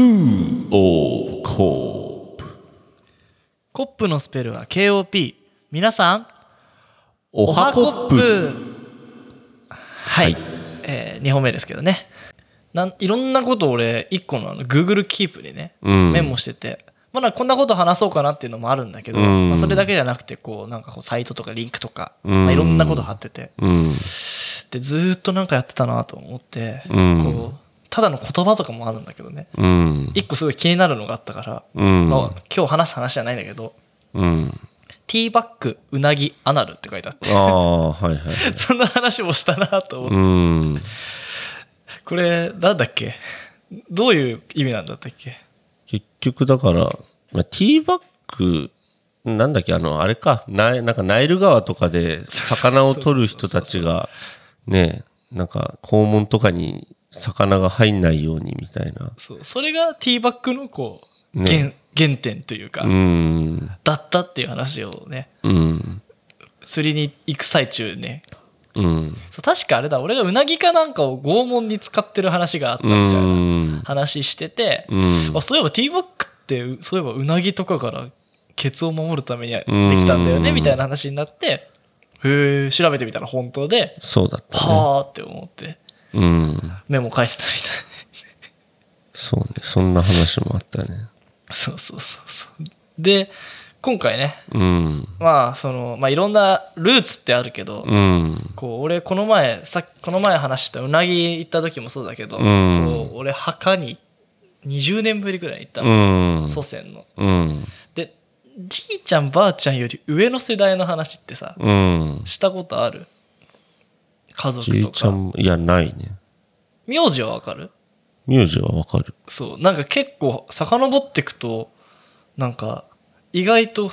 Of Cope コップのスペルは KOP 皆さんおはコップ。はい、え2本目ですけどね。なんいろんなことを俺1個のあの Google Keep にね、うん。メモしててまだこんなこと話そうかなっていうのもあるんだけど、うん。まあ、それだけじゃなくてこうなんかこうサイトとかリンクとか、うん。まあ、いろんなこと貼ってて。うん。でずーっとなんかやってたなと思って、うん。こうただの言葉とかもあるんだけどね。うん。一個すごい気になるのがあったから、うん。まあ、今日話す話じゃないんだけどうん。ティーバッグうなぎアナルって書いてあってああはいはい そんな話をしたなと思って、うん。これなんだっけ？どういう意味なんだったっけ？結局だから、まあ、ティーバッグなんだっけ？あのあれか。ナイなんかナイル川とかで魚を取る人たちがねなんか肛門とかに魚が入んないようにみたいな。そうそれがティーバッグのこう、ね。原原点というか、うん。だったっていう話をねうん。釣りに行く最中ね。うん。そう確かあれだ俺がうなぎかなんかを拷問に使ってる話があったみうたいなん。話してて、うん。あそういえばティーバッグってうそういえばうなぎとかからケツを守るためにできたんだよねうん。みたいな話になってへえ調べてみたら本当でそうだったね。はあって思ってうん。メモ書いてたみたい。そうねそんな話もあったね。そうそうそうそう。で今回ねうん。まあそのまあいろんなルーツってあるけど、うん。こう俺この前さこの前話したうなぎ行った時もそうだけど、うん。こう俺墓に20年ぶりぐらい行ったうの、ん。祖先の。うん。でじいちゃんばあちゃんより上の世代の話ってさうん。したことある？家じ族といちゃかんいやないね。名字はわかる？名字はわかる。そうなんか結構遡ってくとなんか意外と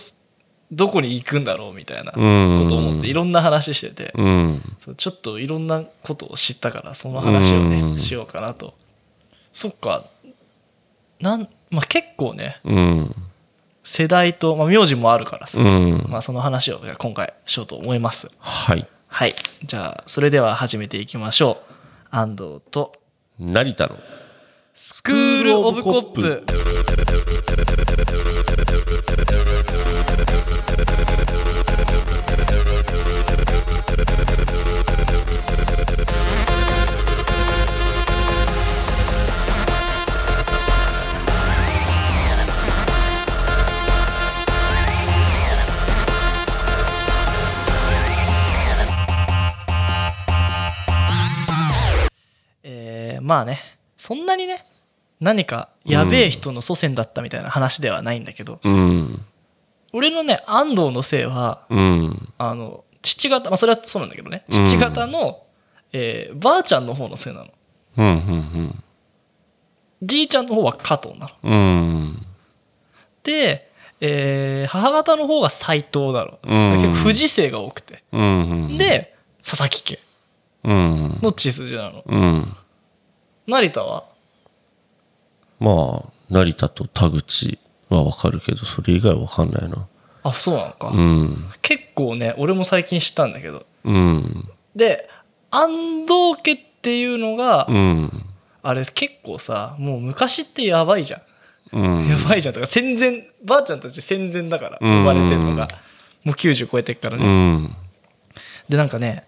どこに行くんだろうみたいなこうん。とを思っていろんな話してて、うん。そうちょっといろんなことを知ったからその話をね、うん。しようかなと。そっか。なん、まあ、結構ねうん世代と、まあ、名字もあるからさ、うん。まあ、その話を今回しようと思います。はい。はい。じゃあそれでは始めていきましょう。安藤と成田のスクール・オブ・コップまあねそんなにね何かやべえ人の祖先だったみたいな話ではないんだけど、うん。俺のね安藤の姓はうん。あの父方、まあ、それはそうなんだけどねうん。父方の、えーばあちゃんの方の姓なの。うんうんじいちゃんの方は加藤なの。うん。で、えー母方の方が斎藤なの、うん。結構藤姓が多くて。うん。で佐々木家うん。の血筋なの。うん成田は？まあ成田と田口はわかるけどそれ以外わかんないな。あそうなのか、うん。結構ね俺も最近知ったんだけど。うん。で安藤家っていうのが、うん。あれ結構さもう昔ってやばいじゃん。うん。やばいじゃんとか戦前ばあちゃんたち戦前だからうん。生まれてるのがもう90超えてっからうねん。でなんかね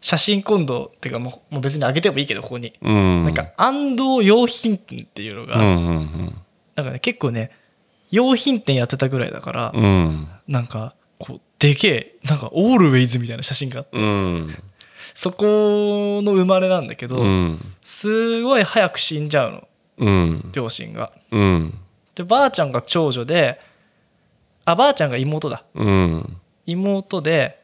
写真今度っていうかもうもう別にあげてもいいけどここに。うん。なんか安藤用品店っていうのがうんうんなんかね結構ね用品店やってたぐらいだからうん。なんかこうでけえなんかオールウェイズみたいな写真があって。うん。そこの生まれなんだけどうん。すごい早く死んじゃうの。うん。両親が。うん。でばあちゃんが長女であばあちゃんが妹だ。うん。妹で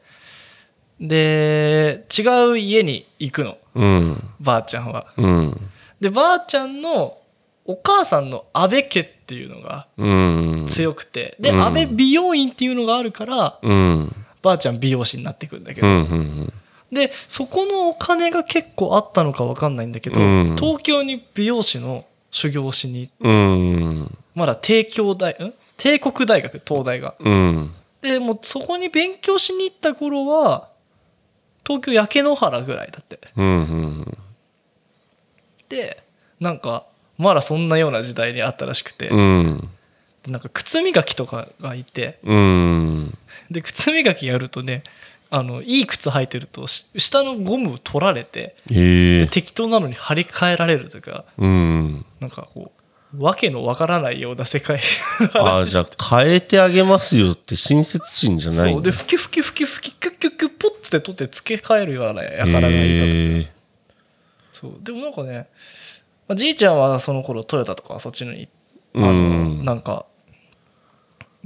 で違う家に行くの。うん。ばあちゃんは。うん。でばあちゃんのお母さんの安倍家っていうのがうん。強くて。でうん。安倍美容院っていうのがあるからうん。ばあちゃん美容師になってくんだけど。うんうんでそこのお金が結構あったのか分かんないんだけどうん。東京に美容師の修行をしにうん。まだ帝京大ん？帝国大学東大が。うん。でもうそこに勉強しに行った頃は東京焼け野原ぐらいだってうんうんでなんかまだそんなような時代にあったらしくて、うん。でなんか靴磨きとかがいてうん。で靴磨きやるとねあのいい靴履いてるとし下のゴムを取られてええ。で適当なのに張り替えられるというかうん。なんかこうわけのわからないような世界ああ、じゃあ変えてあげますよって親切心じゃないそう。でふきふきふきふきキュッキュッキュッポッて取って付け替えるようなやからがいたそうでもなんかね、まあ、じいちゃんはその頃トヨタとかそっちのにあうの、んなんか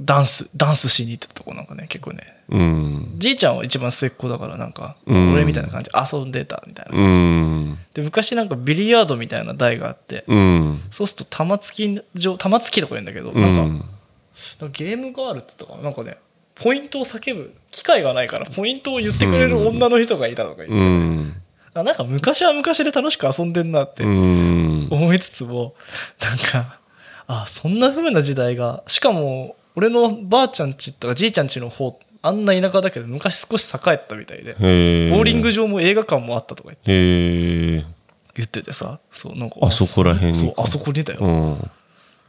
ダンスダンスしに行ってたとこなんかね結構ねうん。じいちゃんは一番末っ子だからなんか、うん俺みたいな感じ遊んでたみたいなう感じ、ん。で昔なんかビリヤードみたいな台があって、うん。そうすると玉突き上玉突きとか言うんだけど、うなんかん。なんかゲームがあるって言ったかな？なんかねポイントを叫ぶ機会がないからポイントを言ってくれる女の人がいたとか言って、うん。あなんか昔は昔で楽しく遊んでんなってうん。思いつつもなんかあそんな風な時代がしかも俺のばあちゃんちとかじいちゃんちの方あんな田舎だけど昔少し栄えてたみたいで。ボーリング場も映画館もあったとか言って。言っててさそうなんかあそこら辺にそうあそこにだよ、うん。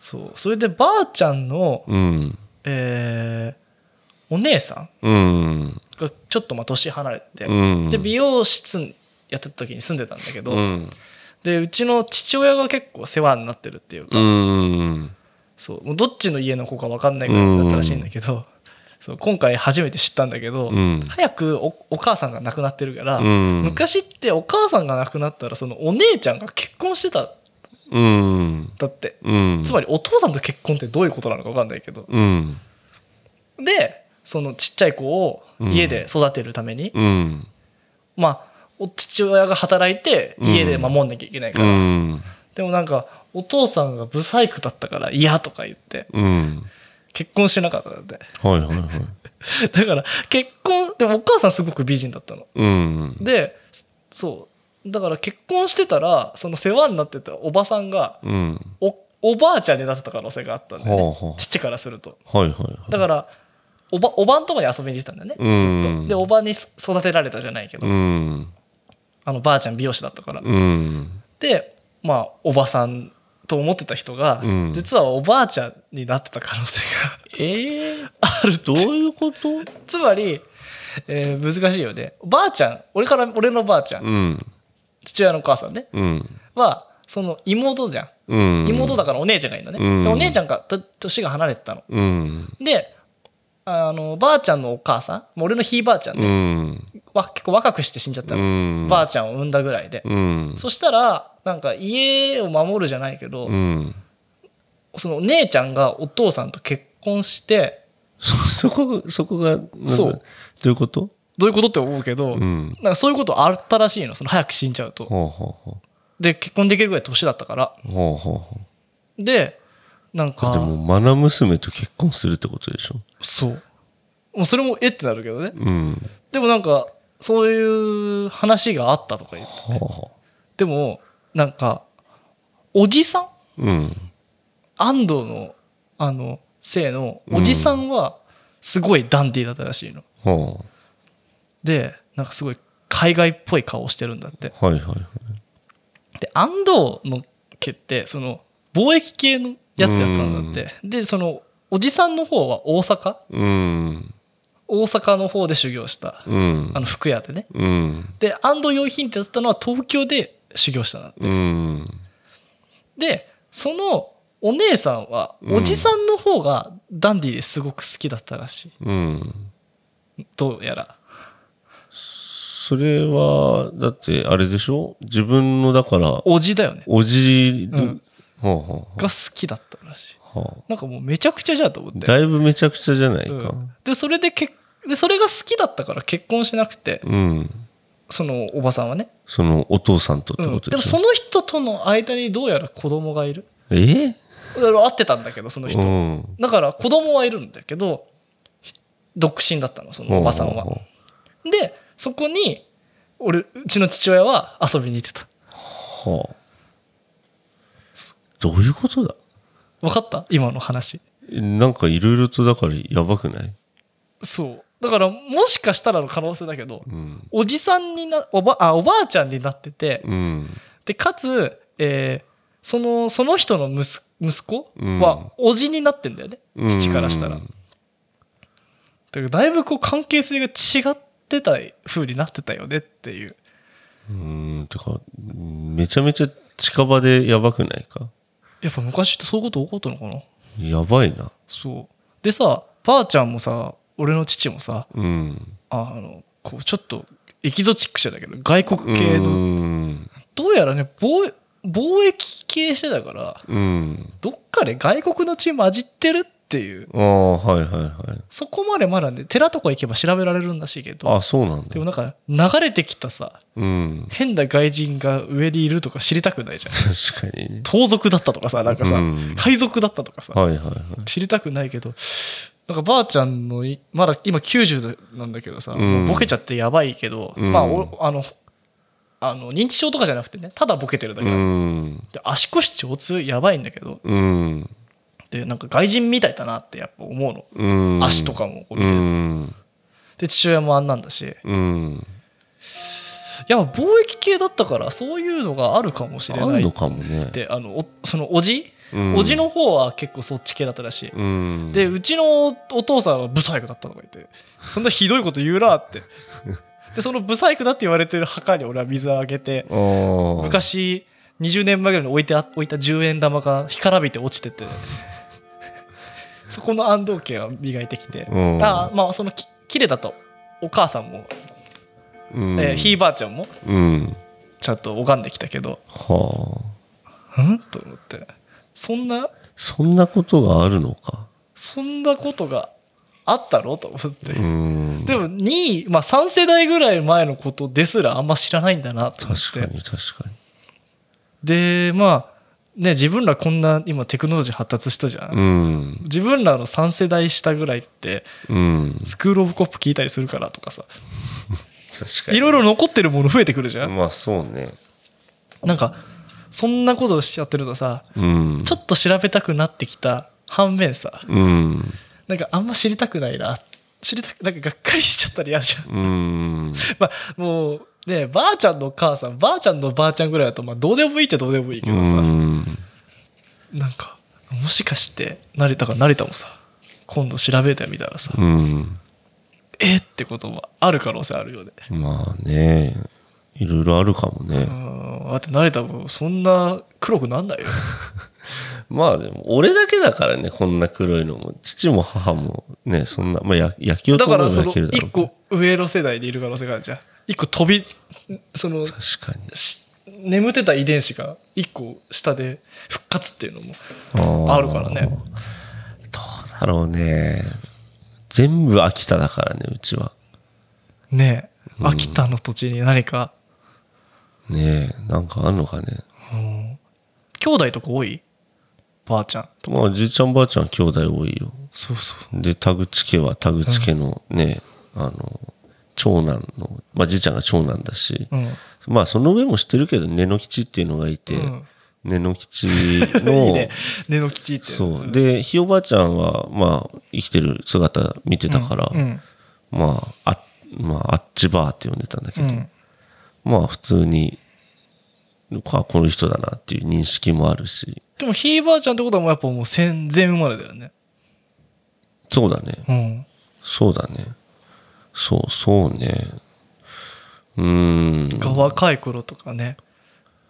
そうそれでばあちゃんのうん。えーお姉さんうん。がちょっとまあ年離れてて、うん。で美容室やってた時に住んでたんだけど、うん。でうちの父親が結構世話になってるっていうか、うん。そうもうどっちの家の子か分かんないぐらいだったらしいんだけど、そう今回初めて知ったんだけど、うん。早くおお母さんが亡くなってるから、うん。昔ってお母さんが亡くなったらそのお姉ちゃんが結婚してたんうん。だって、うん。つまりお父さんと結婚ってどういうことなのか分かんないけどうん。でそのちっちゃい子を家で育てるために、うん。まあお父親が働いて家で守んなきゃいけないかうら、ん。でもなんかお父さんがブサイクだったから嫌とか言ってうん。結婚しなかったってはいはいはい。だから結婚でもお母さんすごく美人だったのうん。でそうだから結婚してたらその世話になってたおばさんがうん。おおばあちゃんになってた可能性があったんだよね、はあは父からするとあ。はいはいはい。だからおばおばんとこに遊びに来たんだよね、うんずっとでおばに育てられたじゃないけど、うん。あのばあちゃん美容師だったから、うん。でまあおばさんと思ってた人が、うん。実はおばあちゃんになってた可能性がええ あるどういうこと？つまり、えー難しいよね。ばあちゃん俺から俺のばあちゃん、うん。父親のお母さんね。うん。はその妹じゃん。うん。妹だからお姉ちゃんがいるのね、うん。でお姉ちゃんがと年が離れてたの。うん。であのばあちゃんのお母さん俺のひいばあちゃんうね、結構若くして死んじゃったうの、ん。ばあちゃんを産んだぐらいで、うん。そしたらなんか家を守るじゃないけど、うん。そのお姉ちゃんがお父さんと結婚してそ、そこ、そこが、そうどういうこと？どういうことって思うけど、うん。なんかそういうことあったらしいのその早く死んじゃうとで結婚できるぐらい年だったから。でなんかもう、マナ娘と結婚するってことでしょ？そうもうそれもえってなるけどねうん。でもなんかそういう話があったとか言ってはあ。でもなんかおじさん？うん。安藤のあの姓のおじさんはすごいダンディーだったらしいの、はでなんかすごい海外っぽい顔してるんだってあ。はいはいはい。で安藤の家ってその貿易系のやつやったんだってでそのおじさんの方は大阪？うん。大阪の方で修行したうん。あ。の服屋でね。うん。で安藤用品ってやってたのは東京で修行したんだって。うん。でそのお姉さんはうんおじさんの方がダンディーですごく好きだったらしうん。いどうやら。それは、だって、あれでしょ？自分の、だから、おじだよね。おじ、うん。はあはが好きだったらしい。あはあ。なんかもうめちゃくちゃじゃんと思って。だいぶめちゃくちゃじゃないか。うん。でそれでけでそれが好きだったから結婚しなくてうん。そのおばさんはね、そのお父さんとってうんことでしょ、でもその人との間にどうやら子供がいる。え？だから会ってたんだけどその人、うん。だから子供はいるんだけど独身だったのそのおばさんは、でそこに俺うちの父親は遊びに行ってた。はあ。どういうことだ？分かった？今の話。なんかいろいろとだからやばくない？そうだからもしかしたらの可能性だけどうん。おじさんになおばあおばあちゃんになっててうん。でかつ、えーそのその人の息息子うんは叔父になってんだよね、父からしたら。うんだからだいぶこう関係性が違ってた風になってたよねっていう。うーんてかめちゃめちゃ近場でやばくないか？やっぱ昔ってそういうこと多かったのかな？やばいなそう。でさ、ばあちゃんもさ、俺の父もさ、うん。あの、こうちょっとエキゾチックじゃだけど、外国系うの、ん。どうやらね、貿貿易系してたから、うん。どっかで外国の血混じってるっていう、ああはいはいはい。そこまでまだね、寺とか行けば調べられるんらしいけど、あそうなんだ。でもなんか流れてきたさ、うん。変な外人が上にいるとか知りたくないじゃん。確かにね。盗賊だったとかさ、なんかさ、うん。海賊だったとかさ、はいはいはい。知りたくないけど、なんかばあちゃんのい、まだ今90なんだけどさ、うん。ボケちゃってやばいけど、うん。まあお、あの、あの認知症とかじゃなくてね、ただボケてるだけうだ、ん。で足腰超痛いやばいんだけど、うん。で、なんか外人みたいだなってやっぱ思うの。うん。足とかもこう見で、父親もあんなんだし、うんやっぱ貿易系だったからそういうのがあるかもしれないのかもね。て、あの、おそのおじ、うん。おじの方は結構そっち系だったらしい。うん。でうちのお父さんはブサイクだったとか言ってそんなひどいこと言うなって。でそのブサイクだって言われてる墓に俺は水をあげて昔20年前ぐらいに置いてあ置いた10円玉が干からびて落ちててそこの安藤家は磨いてきて、うん。あまあそのき綺麗だと。お母さんも、うん。えーひいばあちゃんも？うん。ちゃんと拝んできたけど。はあ。うん？と思って。そんな？そんなことがあるのか？そんなことがあったろ？と思って、うん。でも2位、まあ、3世代ぐらい前のことですらあんま知らないんだなと思って。確かに確かに。でまあね自分らこんな今テクノロジー発達したじゃん、うん。自分らの3世代下ぐらいってうん。スクール・オブ・コップ聞いたりするからとかさ。確かに。いろいろ残ってるもの増えてくるじゃん、まあそうね。なんかそんなことをしちゃってるとさうん。ちょっと調べたくなってきた反面さうん。なんかあんま知りたくないな。知りたくなんかがっかりしちゃったら嫌じゃん。うん。まあもうねばあちゃんの母さんばあちゃんのばあちゃんぐらいだとまあどうでもいいっちゃどうでもいいけどさ、うん。なんかもしかして成田が成田もさ今度調べてみたらさ、うん。えってこともある可能性あるよね。まあね。いろいろあるかもね。うん。だって成田もそんな黒くなんないよ。まあでも俺だけだからねこんな黒いのも。父も母もねそんなまあや焼きようとだからその焼けるだろう一個上の世代にいる可能性があるじゃん一個飛びその確かに。し眠ってた遺伝子が一個下で復活っていうのもあるからね。どうだろうね。全部秋田だからねうちは。ねえ。秋田の土地に何か、ねえなんかあんのかね。うん。兄弟とか多い？ばあちゃんとか。まあじいちゃんばあちゃんは兄弟多いよ。そうそう。で田口家は田口家のね、あの長男の、まあ、じいちゃんが長男だし、うん。まあその上も知ってるけど根の吉っていうのがいて、うん。根の吉の ね。根の吉ってそう。でひいおばあちゃんはまあ生きてる姿見てたから、うん。まああまああっちばあって呼んでたんだけど、うん。まあ普通にあこの人だなっていう認識もあるし。でもひいばあちゃんってことはもうやっぱもう戦前生まれだよね。そうだね。うん。そうだねそうそうね。うーん。が若い頃とかね。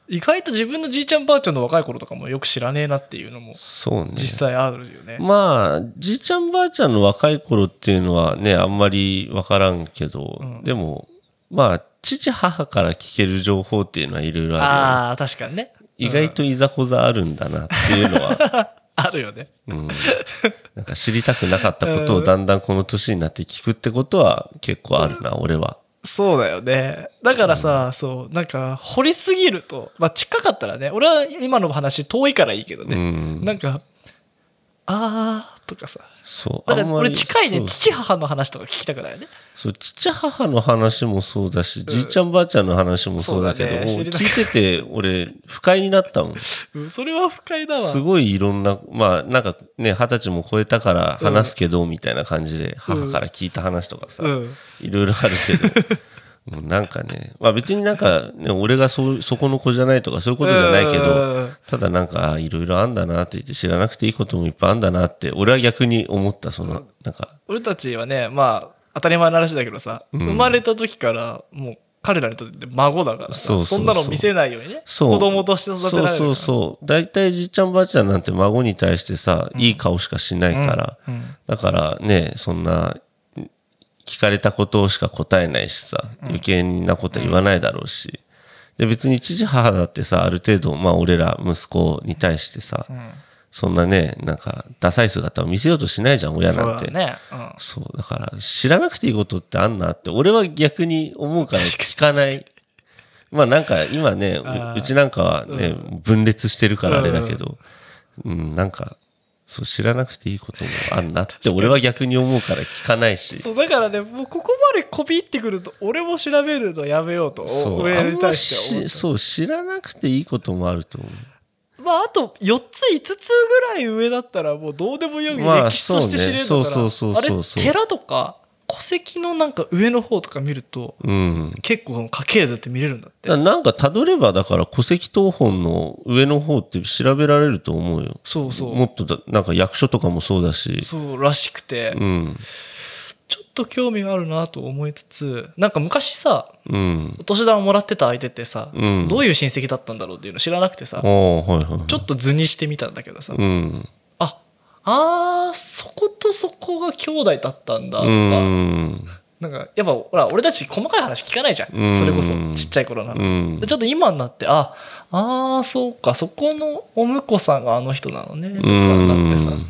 意外と自分のじいちゃんばあちゃんの若い頃とかもよく知らねえなっていうのもそうね。実際あるよね。まあじいちゃんばあちゃんの若い頃っていうのはねあんまり分からんけど、うん。でもまあ父母から聞ける情報っていうのはいろいろあるよね。ああ確かにね。意外といざこざあるんだなっていうのは、あるよね。うん、なんか知りたくなかったことをだんだんこの年になって聞くってことは結構あるな俺は。そうだよね。だからさ、そうなんか掘りすぎるとまあ近かったらね俺は今の話遠いからいいけどうね、ん。なんかあーとかさ。そうだから俺近いね父母の話とか聞きたくないよね。そう父母の話もそうだし、じいちゃんばあちゃんの話もそうだけどね。聞いてて俺不快になったもん。うんそれは不快だわ。すごいいろんなまあなんかね二十歳も超えたから話すけどみたいな感じで母から聞いた話とかさ、うん。いろいろあるけど なんかね、まあ別になんか、ね、俺がそうそこの子じゃないとかそういうことじゃないけうど、ん。ただなんか、あいろいろあんだなって言って知らなくていいこともいっぱいあんだなって、俺は逆に思った、その、なんか、俺たちはねまあ当たり前の話だけどさ、うん。生まれた時からもう彼らにとって孫だからさそんなの見せないようにね子供として育てられるから。そうそう。大体じいちゃんばあちゃんなんて孫に対してさ、いい顔しかしないから、うん。だからね、そんな、聞かれたことしか答えないしさ、余計なことは言わないだろうし。で、別に父母だってさ、ある程度、まあ俺ら息子に対してさ、うん。そんなね、なんか、ダサい姿を見せようとしないじゃん、親そうなんて。だね、うん。そう、だから、知らなくていいことってあんなって、俺は逆に思うから聞かない。まあなんか、今ね、うちなんかはね、分裂してるからあれだけど、うん、なんか、そう、知らなくていいこともあんなって、俺は逆に思うから聞かないし。そうだからねもうここまでこびってくると俺も調べるのやめようとそう、上に対しては思そう、知らなくていいこともあると思う。たまああと4つ5つぐらい上だったらもうどうでもいいようにまあ歴史として知れるんだから、そうね。そうそうそうそう。あれ寺とか戸籍のなんか上の方とか見るとうん。結構家系図って見れるんだってなんか辿れば、だから戸籍謄本の上の方って調べられると思うよ。そうそうもっとだ、なんか役所とかもそうだし。そうらしくて、うん。ちょっと興味があるなと思いつつなんか昔さうん。お年玉もらってた相手ってさ、うん。どういう親戚だったんだろうっていうの知らなくてさ、はいはい。ちょっと図にしてみたんだけどさ、うん。ああーそことそこが兄弟だったんだとうか、ん。なんかやっぱほら俺たち細かい話聞かないじゃん、うん。それこそちっちゃい頃なの、うん。でちょっと今になってああーそうかそこのお婿さんがあの人なのねとかなってさ、うん。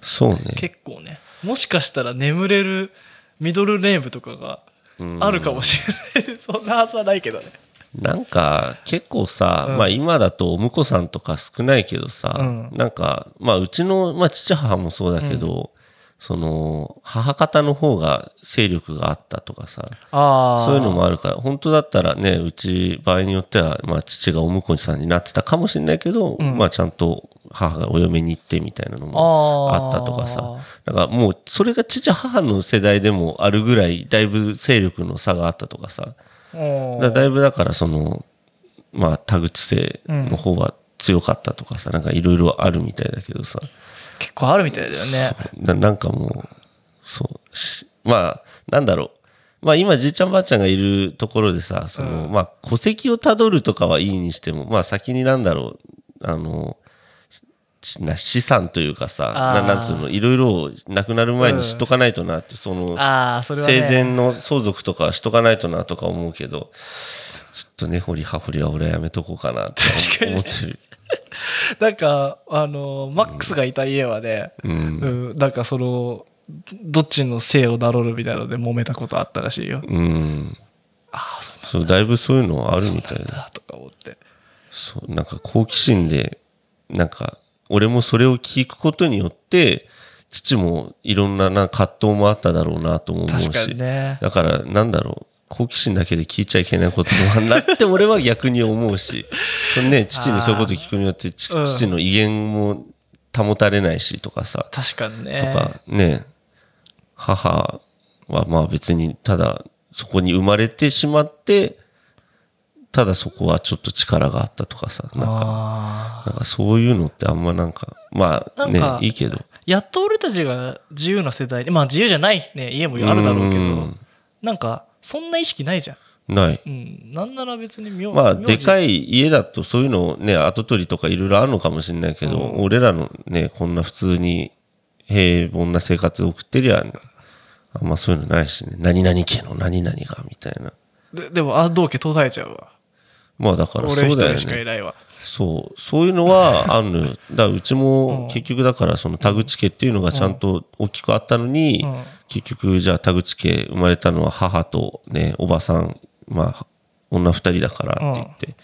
そうね。結構ねもしかしたら眠れるミドルネームとかがうん。あるかもしれない、そんなはずはないけどねなんか、結構さ、うん。まあ今だとお婿さんとか少ないけどさ、うん。なんか、まあうちの、まあ父母もそうだけど、その、母方の方が勢力があったとかさ、あそういうのもあるから、本当だったらね、うち場合によっては、まあ父がお婿さんになってたかもしれないけど、ん。まあちゃんと母がお嫁に行ってみたいなのもあったとかさ、だからもうそれが父母の世代でもあるぐらい、だいぶ勢力の差があったとかさ、だだいぶだからその、まあ田口姓の方は強かったとかさ、なんかいろいろあるみたいだけどさ、結構あるみたいだよね。ななんかもう、そうし、まあ、なんだろう。まあ今じいちゃんばあちゃんがいるところでさ、その、まあ戸籍をたどるとかはいいにしても、まあ先になんだろう、あの、しな資産というかさ、ななんつうの、いろいろ亡くなる前にしとかないとなって、その、ああそれはね生前の相続とかはしとかないとなとか思うけど、ちょっとね、掘り葉掘りは俺はやめとこうかなって確かに思ってる。なんかあのマックスがいた家はね、うん。うん、なんかそのどっちの姓を名乗るみたいなので揉めたことあったらしいようん。ああそうそう、だいぶそういうのはあるみたいだ。だとか思ってそう、なんか好奇心で、なんか、俺もそれを聞くことによって、父もいろんなな葛藤もあっただろうなとも思うし。ね。だから、なんだろう、好奇心だけで聞いちゃいけないこともなって俺は逆に思うし、そのね、父にそういうこと聞くによって、ちうん。父の威厳も保たれないしとかさ、確かにね。とかね、母はまあ別にただそこに生まれてしまって、ただそこはちょっと力があったとかさ、なんか、なんかそういうのってあんまなんか、まあねいいけど。やっと俺たちが自由な世代にまあ自由じゃない、ね、家もあるだろうけどうんなんかそんな意識ないじゃん、ない。うん、なんなら別に名まあ、でかい家だとそういうのね、後取りとかいろいろあるのかもしれないけど、うん俺らのね、こんな普通に平凡な生活を送ってりゃ、あんまそういうのないしね。何々家の何々が、みたいな。ででもあ同家途絶えちゃうわまあだからそうだよね。そう。そういうのは あんのよ。だからうちも結局だからその田口家っていうのがちゃんと大きくあったのに、うん結局じゃあ田口家生まれたのは母とね、おばさん、まあ、女二人だからって言って、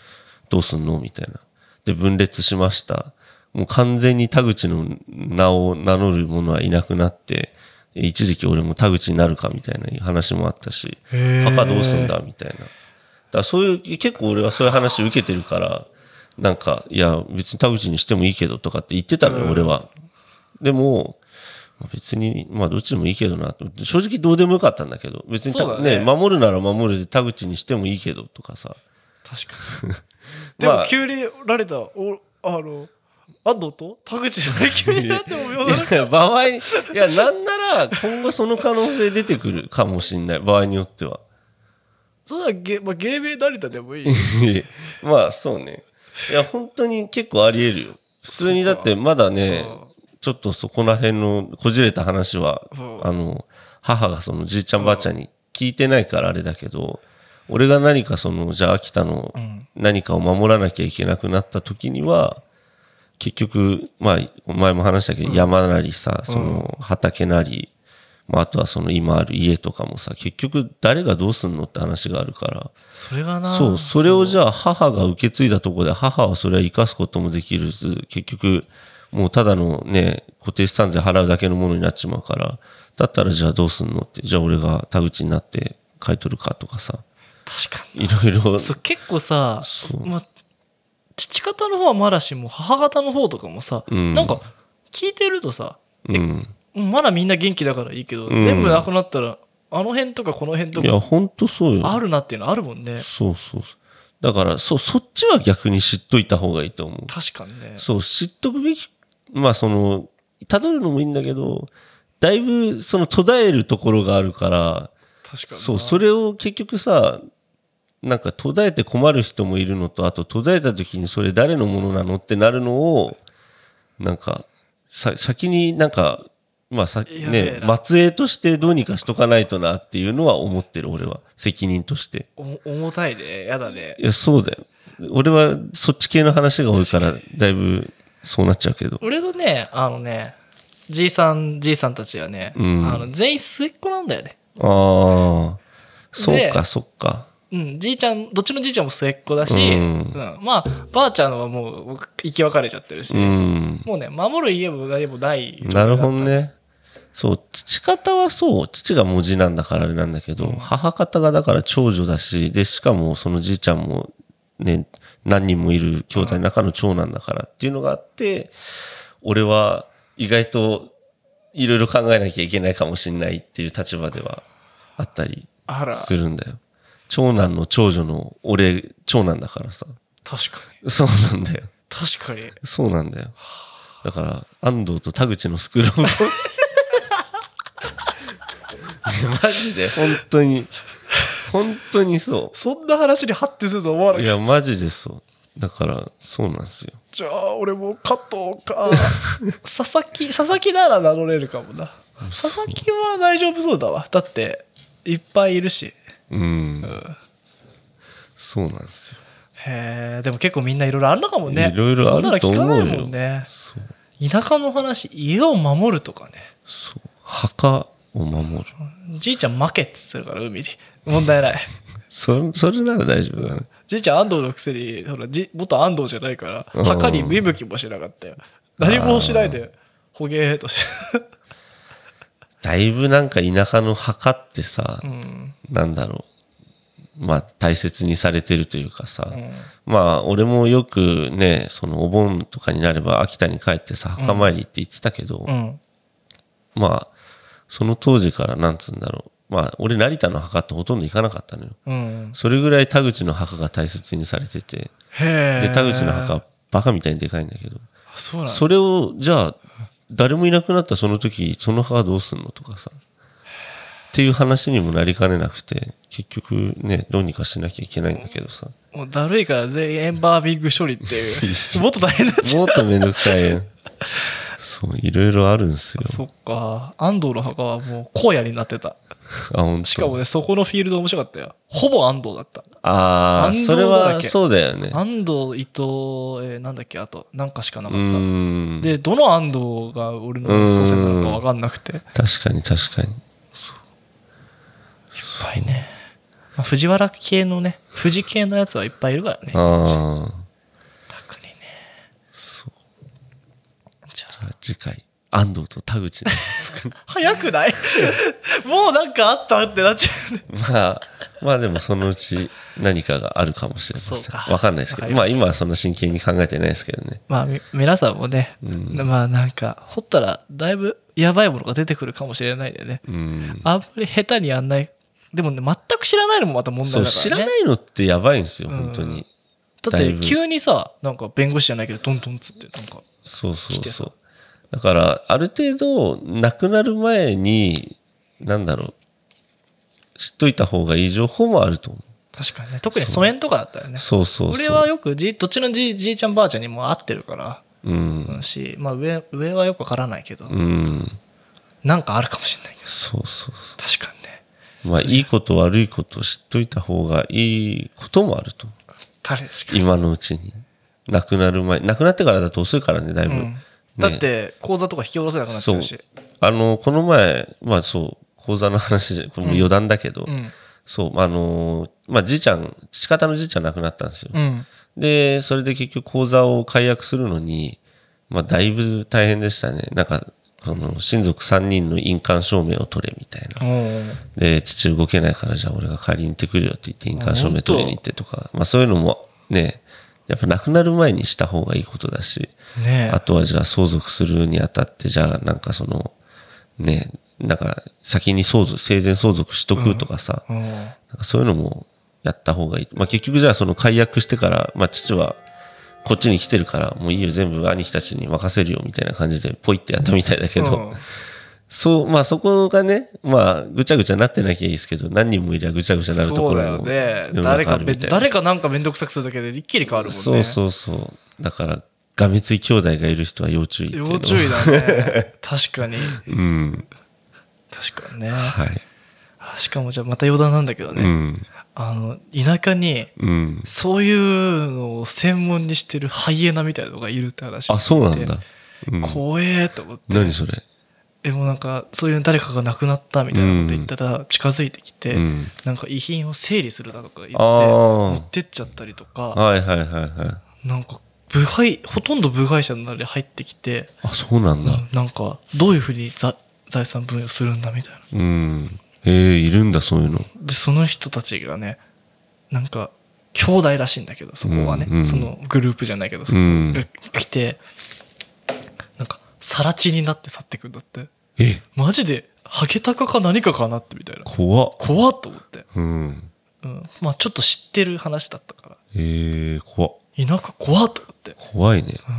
どうすんのみたいな。で、分裂しました。もう完全に田口の名を名乗る者はいなくなって、一時期俺も田口になるかみたいな話もあったし、墓どうすんだみたいな。だそういう、結構俺はそういう話受けてるから、なんか、いや、別に田口にしてもいいけどとかって言ってたのよ、俺は。でも、まあ別に、まあどっちでもいいけどなと。正直どうでもよかったんだけど、別にねね守るなら守るで田口にしてもいいけどとかさ。確かに でもまあ急にられたおあの安藤と？田口じゃない急になっても妙だな場合に、いや、なんなら今後その可能性出てくるかもしんない。場合によっては。それはゲ,、まあ、芸名成田でもいい。まあそうね。いや、本当に結構あり得るよ。普通にだってまだね、ちょっとそこら辺のこじれた話は、うん。あの、母がそのじいちゃんばあちゃんに聞いてないからあれだけど、俺が何かその、じゃあ秋田のうん。何かを守らなきゃいけなくなった時には、結局、まあ、前も話したけど、山なりさ、その畑なり、まあ、あとはその今ある家とかもさ、結局誰がどうすんのって話があるから、それがなそう、それをじゃゃあ母が受け継いだところで母はそれは生かすこともできるず、結局もうただのね、固定資産税払うだけのものになっちまうから、だったらじゃあどうすんのって、じゃあ俺が田口になって買い取るかとかさ、確かいろいろ。に、そう結構さそう。まあ、父方の方はまだしも母方の方とかもさ、うん。なんか聞いてるとさうん。まだみんな元気だからいいけど、うん全部なくなったらあの辺とかこの辺といや、かほんとそうよ。あるなっていうのあるもんねそうそうそう。だから、そう、そっちは逆に知っといた方がいいと思う。確かにねそう、知っとくべき、まあその、辿るのもいいんだけど、だいぶその途絶えるところがあるから、確かになそう、それを結局さ、なんか途絶えて困る人もいるのと、あと途絶えた時にそれ誰のものなのってなるのを、なんか、さ、先になんか、まあさ、ね、な末裔としてどうにかしとかないとなっていうのは思ってる、俺は。責任として。お重たいねやだねいや、そうだよ。俺はそっち系の話が多いから、だいぶそうなっちゃうけど。俺のねあのねじいさんじいさんたちはね、うんあの全員末っ子なんだよねああ、そうでか、そっか。うん、じいちゃんどっちのじいちゃんも末っ子だし、うんうんまあばあちゃんはもう生き別れちゃってるし、うん。もうね守る家も何もないなるほどね。そう、父方はそう、父が文字なんだからあれなんだけど、母方がだから長女だし、で、しかもそのじいちゃんもね、何人もいる兄弟の中の長男だからっていうのがあって、俺は意外といろいろ考えなきゃいけないかもしれないっていう立場ではあったりするんだよ。長男の長女の俺、長男だからさ。確かにそうなんだよ。確かにそうなんだよ。だから、安藤と田口のスクール マジで、本当に。本当にそそんな話に発展すると思わなう。いかったや、マジでそう。だから、そうなんですよ。じゃあ俺も加藤か佐々木佐々木なら名乗れるかもな佐々木は大丈夫そうだわだっていっぱいいるしうん。そうなんですよ。へえでも結構みんないろいろあるのかもねいろいろあると思うよそんなの聞かないもんねそう。田舎の話家を守るとかねそう。墓を守る。じいちゃん負けっつってるから海で問題ない それ、それなら大丈夫だね。じいちゃん安藤のくせにほらじ元安藤じゃないからうん墓に見向きもしなかったよ何もしないでほげーっとしてだいぶなんか田舎の墓ってさ、うん。なんだろう。まあ、大切にされてるというかさ、うん。まあ、俺もよくね、そのお盆とかになれば秋田に帰ってさ、墓参りって言ってたけど、うん。まあ、その当時からなんつうんだろう。まあ、俺成田の墓ってほとんど行かなかったのよ。うん。それぐらい田口の墓が大切にされてて、へえで、田口の墓はバカみたいにでかいんだけど、それを、じゃあ、誰もいなくなったその時、その墓どうすんのとかさ、っていう話にもなりかねなくて、結局ね、どうにかしなきゃいけないんだけどさ、もうだるいから全員エンバービング処理っていう もっと大変だっちゃもっとめんどくさいよ。そう、いろいろあるんですよう。そっか安藤の墓はもう荒野になってたあ、本当。しかもねそこのフィールド面白かったよほぼ安藤だったああ、それはそうだよね。安藤伊藤、えーなんだっけあとなんかしかなうかった。でどの安藤が俺の祖先なのか分かんなくて。いっ確かに確かに。ぱいね、まあ、藤原系のね富士系のやつはいっぱいいるからね。ああ。特にね。じゃじゃあ次回、安藤と田口 早くない？もうなんかあったってなっちゃうねまあ、まあでもそのうち何かがあるかもしれません。わかんないですけど。まあ今はそんな真剣に考えてないですけどね。まあみ皆さんもね、うんまあなんか掘ったらだいぶやばいものが出てくるかもしれないんでねうん。あんまり下手にやんないでもね全く知らないのもまた問題だからね知らないのってやばいんですよ、うん本当に。だって急にさなんか弁護士じゃないけどトントンっつってなんかそうそうそう。だから、ある程度、亡くなる前に、なんだろう、知っといた方がいい情報もあると思確かにね特に疎遠とかだったらう。ねそうそうそう。俺はよくじどっちのじじいちゃんばあちゃんにも会ってるからうん。うんし、まあ、上上はよくわからないけど、うん。なんかあるかもしれないけどそうそうそ確かにねう。まあ、いいこと悪いこと知っといた方がいいこともあると思う。誰ですか、今のうちに。亡くなる前。亡くなってからだと遅いからね、だいぶ。うん、だって口座とか引き下ろせなくなっちゃうし。あの、この前、まあそう、講座の話で、これも余談だけど、うん。そう、あのーまあじいちゃん、父方のじいちゃん亡くなったんですよ。うん。で、それで結局口座を解約するのに、まあだいぶ大変でしたね。なんか、その親族3人の印鑑証明を取れみたいな。で、父動けないからじゃあ俺が借りに行ってくるよって言って印鑑証明取りに行ってとか、まあそういうのもね、やっぱ亡くなる前にした方がいいことだし、ねあとはじゃあ相続するにあたって、じゃあなんかその、ね、なんか先に相続、生前相続しとくとかさ、え、うん。なんかそういうのもやった方がいい。まあ結局じゃあその解約してから、まあ父はこっちに来てるから、もういいよ全部兄貴たちに任せるよみたいな感じでポイってやったみたいだけど、うんそう、まあそこがね、まあぐちゃぐちゃなってなきゃいいですけど、何人もいりゃぐちゃぐちゃなるところもね誰か誰かなんかめんどくさくするだけで一気に変わるもんねそうそうそう。だから、がめつい兄弟がいる人は要注意要注意だね 確かにうん。確かにねはい。あしかもじゃあまた余談なんだけどね、うん。あの田舎にうん。そういうのを専門にしてるハイエナみたいなのがいるって話をあ、そうなんだ。うん、怖えと思って何それ？でもなんかそういう誰かが亡くなったみたいなこと言ったら近づいてきて、うん。なんか遺品を整理するだとか言って持ってっちゃったりとかはいはいはいはい。なんか部外ほとんど部外者なり入ってきて、あ、そうなんだ。うんなんかどういうふうにざ財産分与するんだみたいなうん。へえ、いるんだ、そういうの。でその人たちがねなんか兄弟らしいんだけどそこはね、うんうんそのグループじゃないけど、うんが来て更地になって去ってくんだって。え、マジで？ハゲタカか何かかなってみたいな。怖っ。怖っと思って、うん。うん、まあちょっと知ってる話だったから。へえ、怖っ。田舎怖っと思って、怖いね。うん、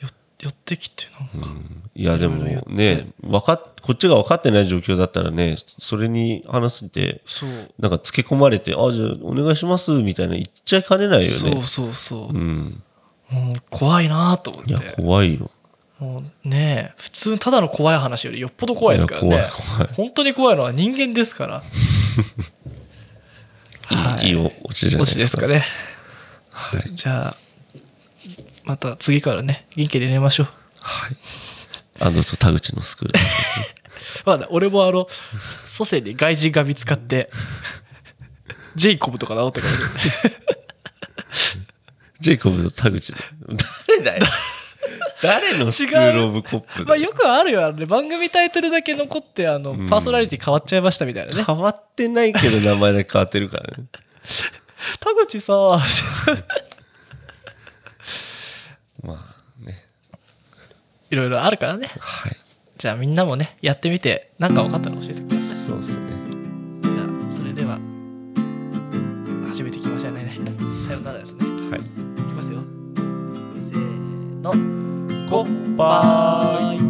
よ寄ってきてなんか、いや、でもいろいろ言ねって、わかっ、こっちが分かってない状況だったらね、それに話して、そう。なんかつけ込まれて、あ、じゃあお願いします、みたいな言っちゃいかねないよね。そうそうそう、うん。もう怖いなと思っいや、て怖いよ。もうねえ普通ただの怖い話よりよっぽど怖いですからねいや怖い怖い本当に怖いのは人間ですから はいいいオチじゃない落ちですすかねはい。じゃあまた次からね元気で寝ましょうはい。安藤と田口のスクール。まだ俺もあの祖先に外人が見つかってジェイコブとか治ってからねジェイコブと田口の。誰だよ。誰のスクールオブコップまあよくあるよね番組タイトルだけ残ってあのん。パーソナリティ変わっちゃいましたみたいなね。変わってないけど名前だけ変わってるからね。田口さ まあね。いろいろあるからね。はい。じゃあみんなもねやってみて何か分かったら教えてください。そうっすね。じゃあそれでは始めていきましょうね。さよならですね。はい。いきますよ。せーの goodbye.